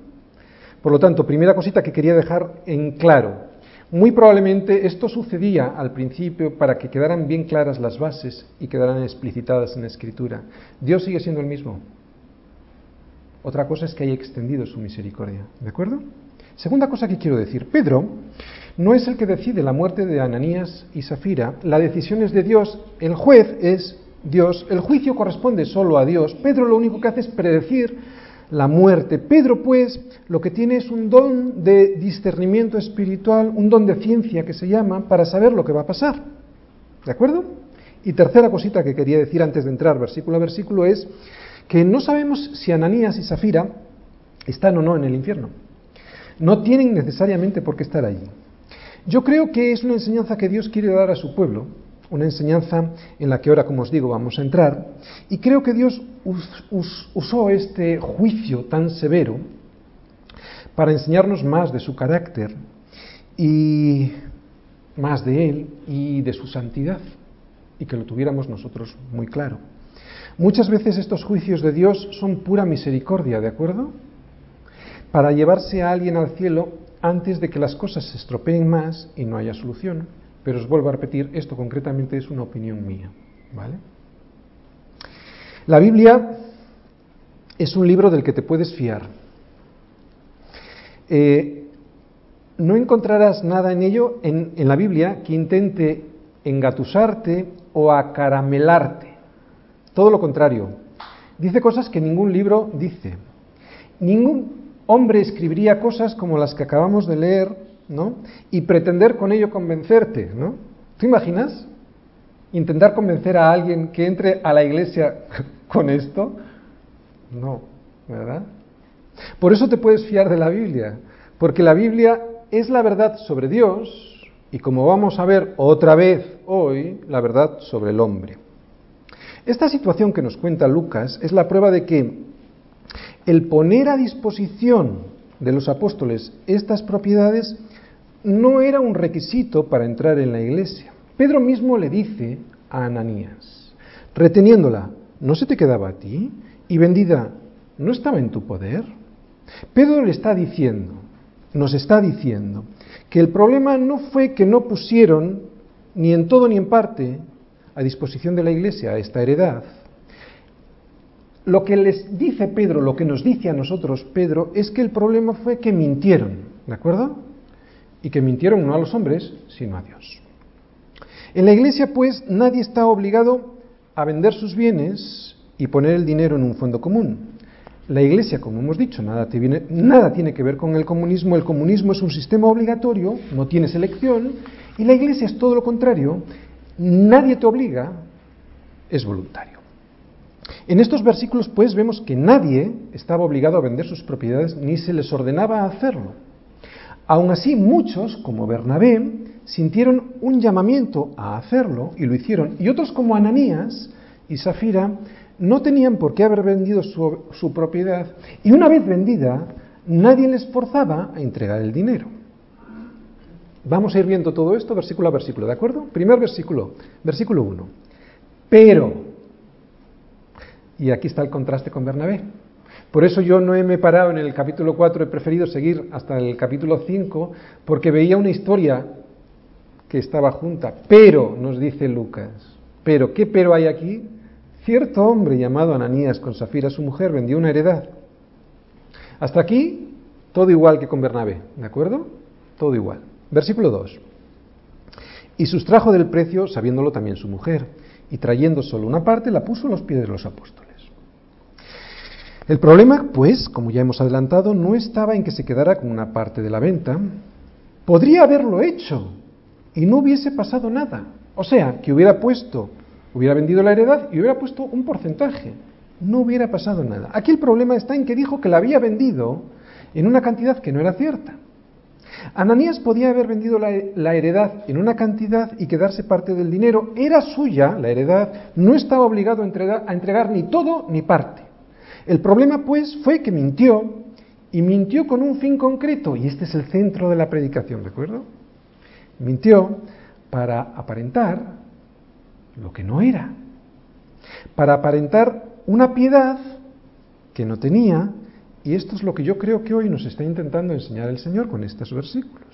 Por lo tanto, primera cosita que quería dejar en claro. Muy probablemente esto sucedía al principio para que quedaran bien claras las bases y quedaran explicitadas en la escritura. Dios sigue siendo el mismo. Otra cosa es que haya extendido su misericordia. ¿De acuerdo? Segunda cosa que quiero decir. Pedro no es el que decide la muerte de Ananías y Safira. La decisión es de Dios. El juez es Dios. El juicio corresponde solo a Dios. Pedro lo único que hace es predecir la muerte. Pedro, pues, lo que tiene es un don de discernimiento espiritual, un don de ciencia que se llama, para saber lo que va a pasar. ¿De acuerdo? Y tercera cosita que quería decir antes de entrar versículo a versículo es que no sabemos si Ananías y Safira están o no en el infierno. No tienen necesariamente por qué estar allí. Yo creo que es una enseñanza que Dios quiere dar a su pueblo, una enseñanza en la que ahora, como os digo, vamos a entrar, y creo que Dios usó este juicio tan severo para enseñarnos más de su carácter y más de Él y de su santidad, y que lo tuviéramos nosotros muy claro. Muchas veces estos juicios de Dios son pura misericordia, ¿de acuerdo? Para llevarse a alguien al cielo antes de que las cosas se estropeen más y no haya solución. Pero os vuelvo a repetir, esto concretamente es una opinión mía, ¿vale? La Biblia es un libro del que te puedes fiar. Eh, no encontrarás nada en ello, en, en la Biblia, que intente engatusarte o acaramelarte. Todo lo contrario. Dice cosas que ningún libro dice. Ningún hombre escribiría cosas como las que acabamos de leer, ¿no? Y pretender con ello convencerte, ¿no? ¿Tú imaginas? Intentar convencer a alguien que entre a la iglesia con esto. No, ¿verdad? Por eso te puedes fiar de la Biblia, porque la Biblia es la verdad sobre Dios y como vamos a ver otra vez hoy, la verdad sobre el hombre. Esta situación que nos cuenta Lucas es la prueba de que el poner a disposición de los apóstoles estas propiedades no era un requisito para entrar en la iglesia. Pedro mismo le dice a Ananías, reteniéndola, ¿no se te quedaba a ti? Y vendida, ¿no estaba en tu poder? Pedro le está diciendo, nos está diciendo, que el problema no fue que no pusieron, ni en todo ni en parte, a disposición de la Iglesia esta heredad, lo que les dice Pedro, lo que nos dice a nosotros Pedro, es que el problema fue que mintieron, ¿de acuerdo? Y que mintieron no a los hombres, sino a Dios. En la Iglesia, pues, nadie está obligado a vender sus bienes y poner el dinero en un fondo común. La Iglesia, como hemos dicho, nada, nada tiene que ver con el comunismo. El comunismo es un sistema obligatorio, no tiene selección, y la Iglesia es todo lo contrario, nadie te obliga, es voluntario. En estos versículos, pues, vemos que nadie estaba obligado a vender sus propiedades ni se les ordenaba hacerlo. Aún así, muchos, como Bernabé, sintieron un llamamiento a hacerlo y lo hicieron. Y otros, como Ananías y Safira, no tenían por qué haber vendido su, su propiedad y una vez vendida, nadie les forzaba a entregar el dinero. Vamos a ir viendo todo esto versículo a versículo, ¿de acuerdo? Primer versículo, versículo 1. Pero, y aquí está el contraste con Bernabé. Por eso yo no me he parado en el capítulo 4, he preferido seguir hasta el capítulo 5, porque veía una historia que estaba junta. Pero, nos dice Lucas, pero, ¿qué pero hay aquí? Cierto hombre llamado Ananías con Safira, su mujer, vendió una heredad. Hasta aquí, todo igual que con Bernabé, ¿de acuerdo? Todo igual. Versículo 2. Y sustrajo del precio, sabiéndolo también su mujer, y trayendo solo una parte, la puso a los pies de los apóstoles. El problema, pues, como ya hemos adelantado, no estaba en que se quedara con una parte de la venta. Podría haberlo hecho y no hubiese pasado nada. O sea, que hubiera puesto, hubiera vendido la heredad y hubiera puesto un porcentaje. No hubiera pasado nada. Aquí el problema está en que dijo que la había vendido en una cantidad que no era cierta. Ananías podía haber vendido la, heredad en una cantidad y quedarse parte del dinero. Era suya la heredad, no estaba obligado a entregar, a entregar ni todo ni parte. El problema, pues, fue que mintió y mintió con un fin concreto, y este es el centro de la predicación, ¿de acuerdo? Mintió para aparentar lo que no era, para aparentar una piedad que no tenía y esto es lo que yo creo que hoy nos está intentando enseñar el Señor con estos versículos.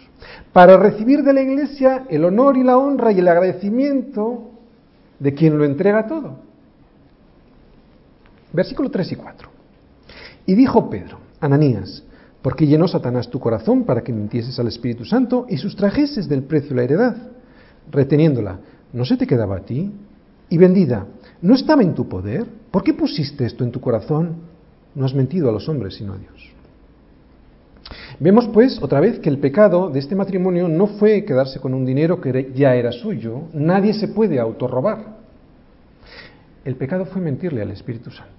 Para recibir de la Iglesia el honor y la honra y el agradecimiento de quien lo entrega todo. Versículo 3 y 4. Y dijo Pedro, Ananías, ¿por qué llenó Satanás tu corazón para que mintieses al Espíritu Santo y sustrajeses del precio la heredad, reteniéndola? ¿No se te quedaba a ti? Y vendida, ¿no estaba en tu poder? ¿Por qué pusiste esto en tu corazón? no has mentido a los hombres, sino a Dios. Vemos pues otra vez que el pecado de este matrimonio no fue quedarse con un dinero que ya era suyo, nadie se puede autorrobar. El pecado fue mentirle al Espíritu Santo.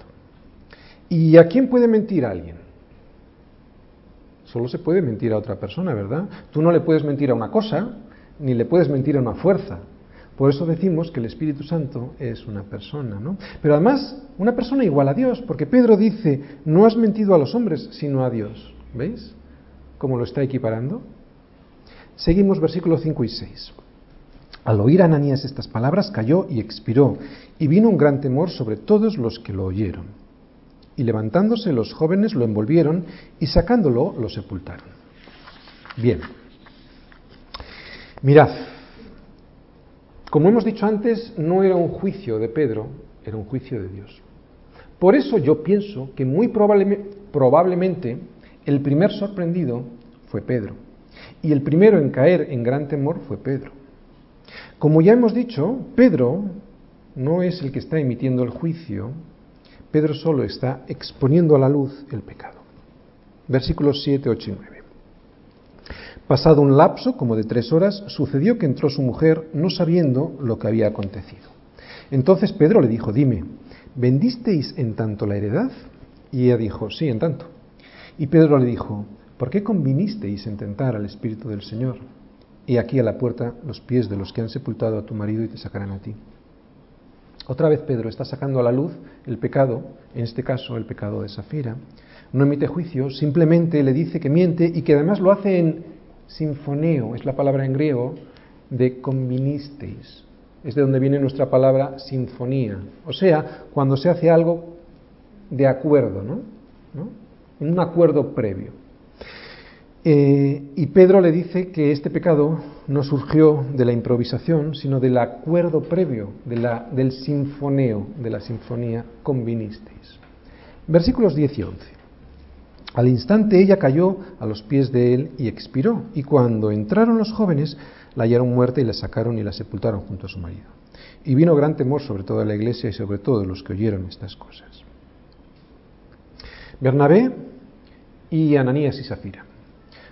¿Y a quién puede mentir alguien? Solo se puede mentir a otra persona, ¿verdad? Tú no le puedes mentir a una cosa, ni le puedes mentir a una fuerza. Por eso decimos que el Espíritu Santo es una persona, ¿no? Pero además, una persona igual a Dios, porque Pedro dice, no has mentido a los hombres, sino a Dios. ¿Veis? ¿Cómo lo está equiparando? Seguimos versículos 5 y 6. Al oír Ananías estas palabras, cayó y expiró, y vino un gran temor sobre todos los que lo oyeron. Y levantándose los jóvenes lo envolvieron y sacándolo lo sepultaron. Bien. Mirad, como hemos dicho antes, no era un juicio de Pedro, era un juicio de Dios. Por eso yo pienso que muy probablemente el primer sorprendido fue Pedro. Y el primero en caer en gran temor fue Pedro. Como ya hemos dicho, Pedro no es el que está emitiendo el juicio, Pedro solo está exponiendo a la luz el pecado. Versículos 7, 8 y 9. Pasado un lapso como de tres horas, sucedió que entró su mujer no sabiendo lo que había acontecido. Entonces Pedro le dijo, dime, ¿vendisteis en tanto la heredad? Y ella dijo, sí, en tanto. Y Pedro le dijo, ¿por qué convinisteis en tentar al Espíritu del Señor? Y aquí a la puerta los pies de los que han sepultado a tu marido y te sacarán a ti. Otra vez Pedro está sacando a la luz el pecado, en este caso el pecado de Safira. No emite juicio, simplemente le dice que miente y que además lo hace en Sinfoneo es la palabra en griego de convinisteis. Es de donde viene nuestra palabra sinfonía. O sea, cuando se hace algo de acuerdo, ¿no? En un acuerdo previo. Eh, y Pedro le dice que este pecado no surgió de la improvisación, sino del acuerdo previo, del sinfoneo, de la sinfonía convinisteis. Versículos 10 y 11. Al instante ella cayó a los pies de él y expiró, y cuando entraron los jóvenes la hallaron muerta y la sacaron y la sepultaron junto a su marido. Y vino gran temor sobre toda la iglesia y sobre todos los que oyeron estas cosas. Bernabé y Ananías y Safira.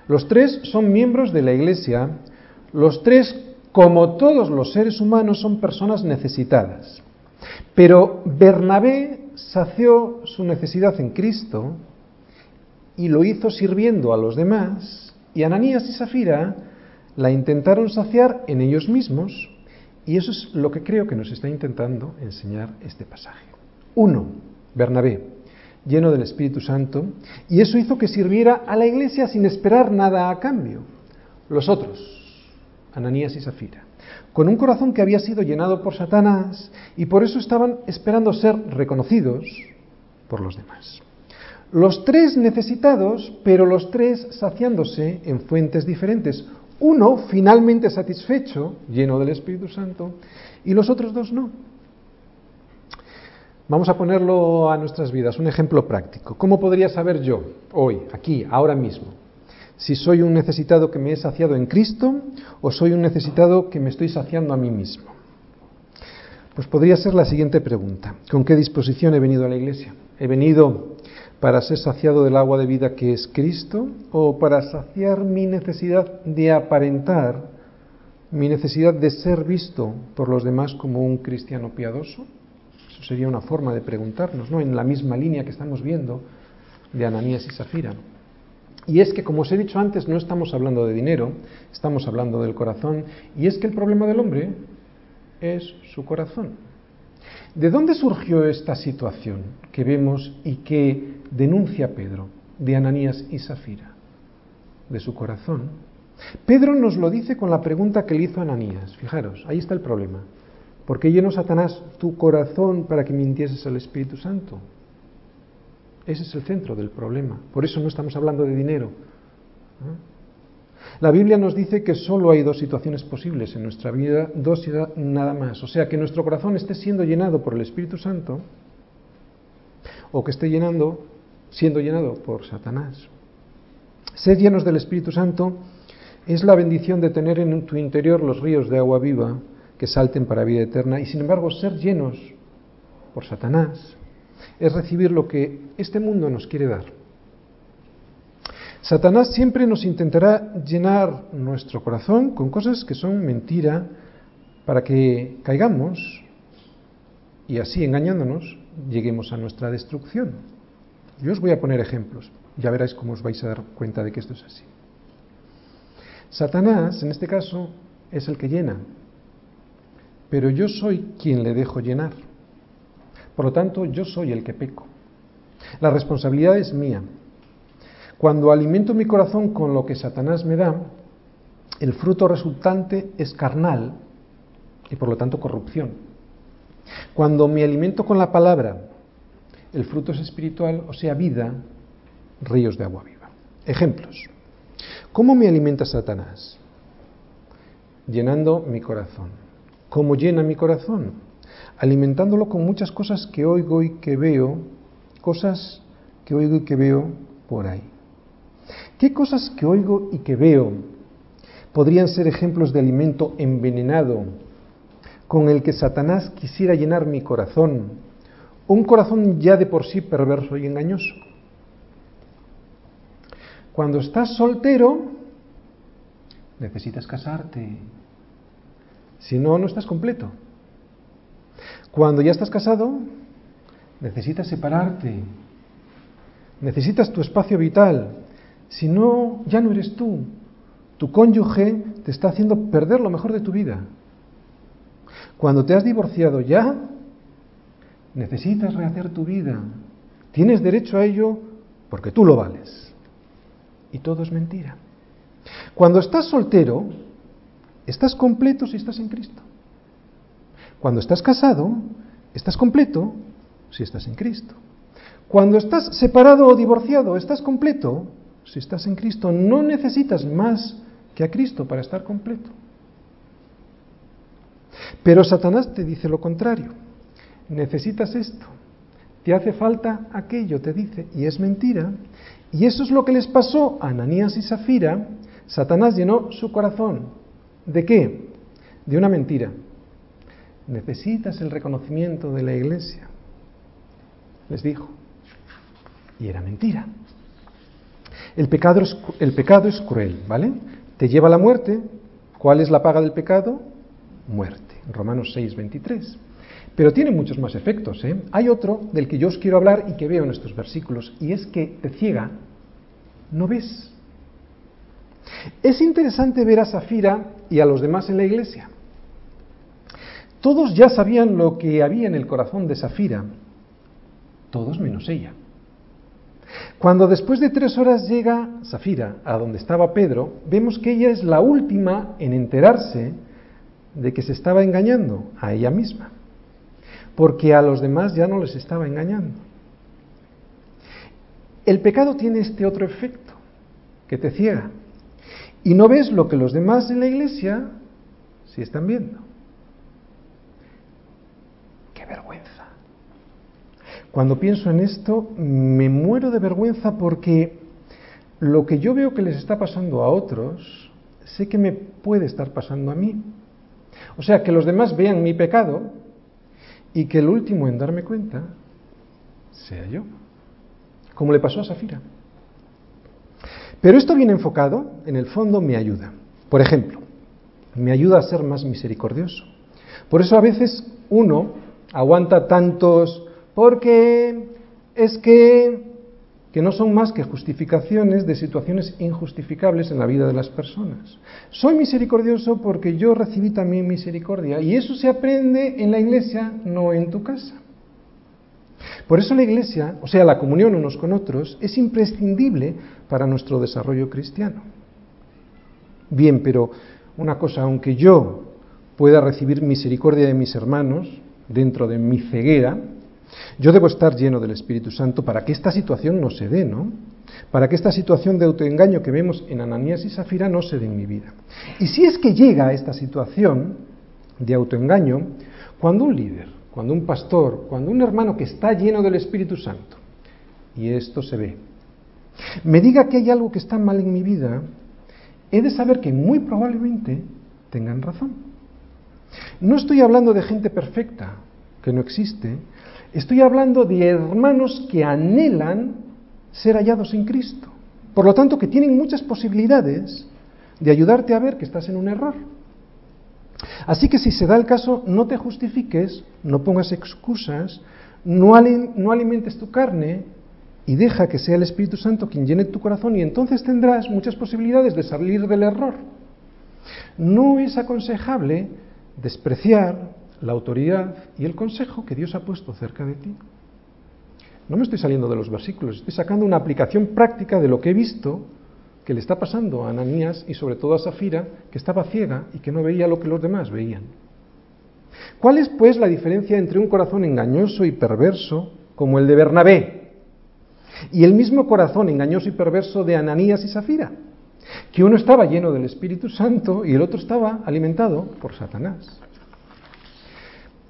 Los tres son miembros de la iglesia, los tres, como todos los seres humanos, son personas necesitadas. Pero Bernabé sació su necesidad en Cristo, y lo hizo sirviendo a los demás, y Ananías y Safira la intentaron saciar en ellos mismos, y eso es lo que creo que nos está intentando enseñar este pasaje. Uno, Bernabé, lleno del Espíritu Santo, y eso hizo que sirviera a la iglesia sin esperar nada a cambio. Los otros, Ananías y Zafira, con un corazón que había sido llenado por Satanás y por eso estaban esperando ser reconocidos por los demás. Los tres necesitados, pero los tres saciándose en fuentes diferentes. Uno finalmente satisfecho, lleno del Espíritu Santo, y los otros dos no. Vamos a ponerlo a nuestras vidas, un ejemplo práctico. ¿Cómo podría saber yo, hoy, aquí, ahora mismo, si soy un necesitado que me he saciado en Cristo o soy un necesitado que me estoy saciando a mí mismo? Pues podría ser la siguiente pregunta. ¿Con qué disposición he venido a la iglesia? ¿He venido para ser saciado del agua de vida que es Cristo o para saciar mi necesidad de aparentar, mi necesidad de ser visto por los demás como un cristiano piadoso? Eso sería una forma de preguntarnos, ¿no? En la misma línea que estamos viendo de Ananías y Zafira. Y es que, como os he dicho antes, no estamos hablando de dinero, estamos hablando del corazón, y es que el problema del hombre es su corazón. ¿De dónde surgió esta situación que vemos y que denuncia Pedro de Ananías y Zafira? De su corazón. Pedro nos lo dice con la pregunta que le hizo Ananías. Fijaros, ahí está el problema. ¿Por qué llenó Satanás tu corazón para que mintieses al Espíritu Santo? Ese es el centro del problema. Por eso no estamos hablando de dinero. La Biblia nos dice que solo hay dos situaciones posibles en nuestra vida, dos y nada más. O sea, que nuestro corazón esté siendo llenado por el Espíritu Santo o que esté llenando, siendo llenado por Satanás. Ser llenos del Espíritu Santo es la bendición de tener en tu interior los ríos de agua viva que salten para vida eterna y sin embargo ser llenos por Satanás es recibir lo que este mundo nos quiere dar. Satanás siempre nos intentará llenar nuestro corazón con cosas que son mentira para que caigamos y así engañándonos lleguemos a nuestra destrucción. Yo os voy a poner ejemplos, ya veréis cómo os vais a dar cuenta de que esto es así. Satanás, en este caso, es el que llena, pero yo soy quien le dejo llenar. Por lo tanto, yo soy el que peco. La responsabilidad es mía. Cuando alimento mi corazón con lo que Satanás me da, el fruto resultante es carnal y por lo tanto corrupción. Cuando me alimento con la palabra, el fruto es espiritual, o sea, vida, ríos de agua viva. Ejemplos. ¿Cómo me alimenta Satanás? Llenando mi corazón. ¿Cómo llena mi corazón? Alimentándolo con muchas cosas que oigo y que veo, cosas que oigo y que veo por ahí. ¿Qué cosas que oigo y que veo podrían ser ejemplos de alimento envenenado con el que Satanás quisiera llenar mi corazón? Un corazón ya de por sí perverso y engañoso. Cuando estás soltero, necesitas casarte. Si no, no estás completo. Cuando ya estás casado, necesitas separarte, necesitas tu espacio vital. Si no, ya no eres tú. Tu cónyuge te está haciendo perder lo mejor de tu vida. Cuando te has divorciado ya, necesitas rehacer tu vida. Tienes derecho a ello porque tú lo vales. Y todo es mentira. Cuando estás soltero, estás completo si estás en Cristo. Cuando estás casado, estás completo si estás en Cristo. Cuando estás separado o divorciado, estás completo si estás en Cristo. No necesitas más que a Cristo para estar completo. Pero Satanás te dice lo contrario. Necesitas esto. Te hace falta aquello, te dice. Y es mentira. Y eso es lo que les pasó a Ananías y Zafira. Satanás llenó su corazón. ¿De qué? De una mentira necesitas el reconocimiento de la iglesia. Les dijo. Y era mentira. El pecado, es, el pecado es cruel, ¿vale? Te lleva a la muerte. ¿Cuál es la paga del pecado? Muerte. Romanos 6, 23. Pero tiene muchos más efectos. ¿eh? Hay otro del que yo os quiero hablar y que veo en estos versículos, y es que te ciega, no ves. Es interesante ver a Zafira y a los demás en la iglesia. Todos ya sabían lo que había en el corazón de Safira, todos menos ella. Cuando después de tres horas llega Zafira a donde estaba Pedro, vemos que ella es la última en enterarse de que se estaba engañando a ella misma, porque a los demás ya no les estaba engañando. El pecado tiene este otro efecto, que te ciega, y no ves lo que los demás en la iglesia sí están viendo. ¡Qué vergüenza! Cuando pienso en esto, me muero de vergüenza porque lo que yo veo que les está pasando a otros, sé que me puede estar pasando a mí. O sea, que los demás vean mi pecado y que el último en darme cuenta sea yo, como le pasó a Safira. Pero esto bien enfocado, en el fondo, me ayuda. Por ejemplo, me ayuda a ser más misericordioso. Por eso a veces uno aguanta tantos porque es que, que no son más que justificaciones de situaciones injustificables en la vida de las personas. Soy misericordioso porque yo recibí también misericordia y eso se aprende en la iglesia, no en tu casa. Por eso la iglesia, o sea, la comunión unos con otros, es imprescindible para nuestro desarrollo cristiano. Bien, pero una cosa, aunque yo pueda recibir misericordia de mis hermanos dentro de mi ceguera, yo debo estar lleno del Espíritu Santo para que esta situación no se dé, ¿no? Para que esta situación de autoengaño que vemos en Ananías y Zafira no se dé en mi vida. Y si es que llega a esta situación de autoengaño, cuando un líder, cuando un pastor, cuando un hermano que está lleno del Espíritu Santo, y esto se ve, me diga que hay algo que está mal en mi vida, he de saber que muy probablemente tengan razón. No estoy hablando de gente perfecta, que no existe, Estoy hablando de hermanos que anhelan ser hallados en Cristo. Por lo tanto, que tienen muchas posibilidades de ayudarte a ver que estás en un error. Así que si se da el caso, no te justifiques, no pongas excusas, no, alimentes tu carne y deja que sea el Espíritu Santo quien llene tu corazón y entonces tendrás muchas posibilidades de salir del error. No es aconsejable despreciar la autoridad y el consejo que Dios ha puesto cerca de ti. No me estoy saliendo de los versículos, estoy sacando una aplicación práctica de lo que he visto que le está pasando a Ananías y sobre todo a Zafira, que estaba ciega y que no veía lo que los demás veían. ¿Cuál es pues la diferencia entre un corazón engañoso y perverso como el de Bernabé y el mismo corazón engañoso y perverso de Ananías y Zafira? Que uno estaba lleno del Espíritu Santo y el otro estaba alimentado por Satanás.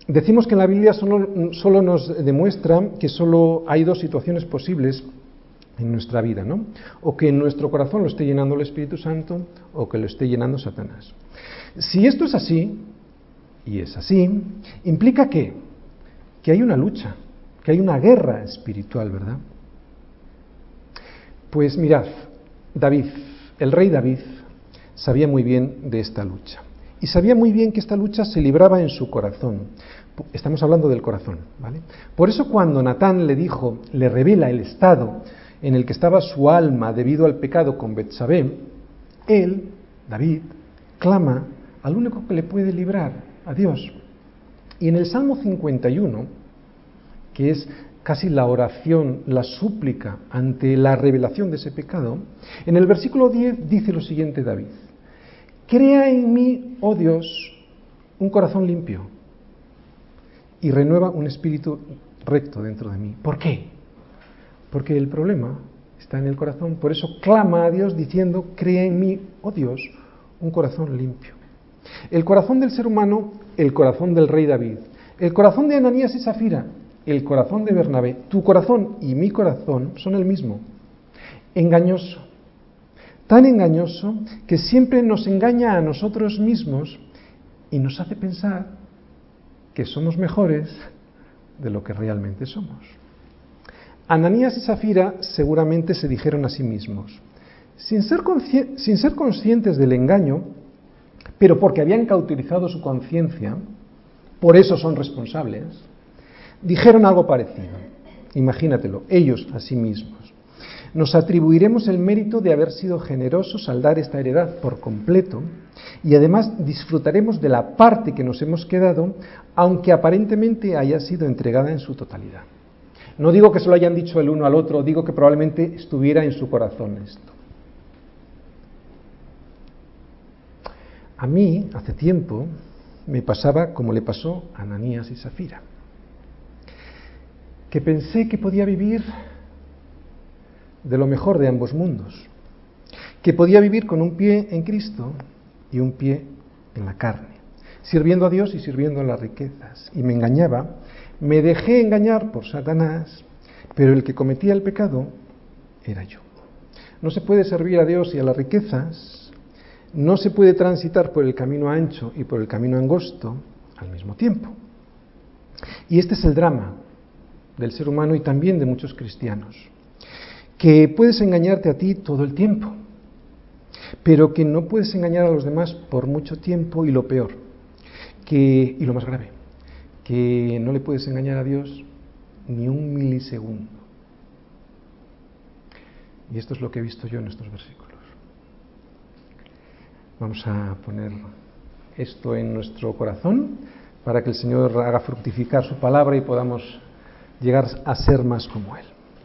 Decimos que en la Biblia solo, nos demuestra que solo hay dos situaciones posibles en nuestra vida, ¿no? O que en nuestro corazón lo esté llenando el Espíritu Santo o que lo esté llenando Satanás. Si esto es así, y es así, implica que, que hay una lucha, que hay una guerra espiritual, ¿verdad? Pues mirad, David, el rey David, sabía muy bien de esta lucha. Y sabía muy bien que esta lucha se libraba en su corazón. Estamos hablando del corazón, ¿vale? Por eso cuando Natán le dijo, le revela el estado en el que estaba su alma debido al pecado con Betsabé, él, David, clama al único que le puede librar, a Dios. Y en el Salmo 51, que es casi la oración, la súplica ante la revelación de ese pecado, en el versículo 10 dice lo siguiente David, Crea en mí, oh Dios, un corazón limpio y renueva un espíritu recto dentro de mí. ¿Por qué? Porque el problema está en el corazón. Por eso clama a Dios diciendo, crea en mí, oh Dios, un corazón limpio. El corazón del ser humano, el corazón del rey David, el corazón de Ananías y Zafira, el corazón de Bernabé, tu corazón y mi corazón son el mismo. Engañoso, tan engañoso que siempre nos engaña a nosotros mismos y nos hace pensar que somos mejores de lo que realmente somos. Ananías y Zafira seguramente se dijeron a sí mismos, sin ser, conscientes del engaño, pero porque habían cauterizado su conciencia, por eso son responsables, dijeron algo parecido. Imagínatelo, ellos a sí mismos nos atribuiremos el mérito de haber sido generosos al dar esta heredad por completo y además disfrutaremos de la parte que nos hemos quedado, aunque aparentemente haya sido entregada en su totalidad. No digo que se lo hayan dicho el uno al otro, digo que probablemente estuviera en su corazón esto. A mí, hace tiempo, me pasaba como le pasó a Ananías y Safira, que pensé que podía vivir de lo mejor de ambos mundos, que podía vivir con un pie en Cristo y un pie en la carne, sirviendo a Dios y sirviendo a las riquezas. Y me engañaba, me dejé engañar por Satanás, pero el que cometía el pecado era yo. No se puede servir a Dios y a las riquezas no se puede transitar por el camino ancho y por el camino angosto al mismo tiempo. Y este es el drama del ser humano y también de muchos cristianos, que puedes engañarte a ti todo el tiempo, pero que no puedes engañar a los demás por mucho tiempo y lo peor, que, y lo más grave, que no le puedes engañar a Dios ni un milisegundo. Y esto es lo que he visto yo en estos versículos. Vamos a poner esto en nuestro corazón para que el Señor haga fructificar su palabra y podamos llegar a ser más como Él.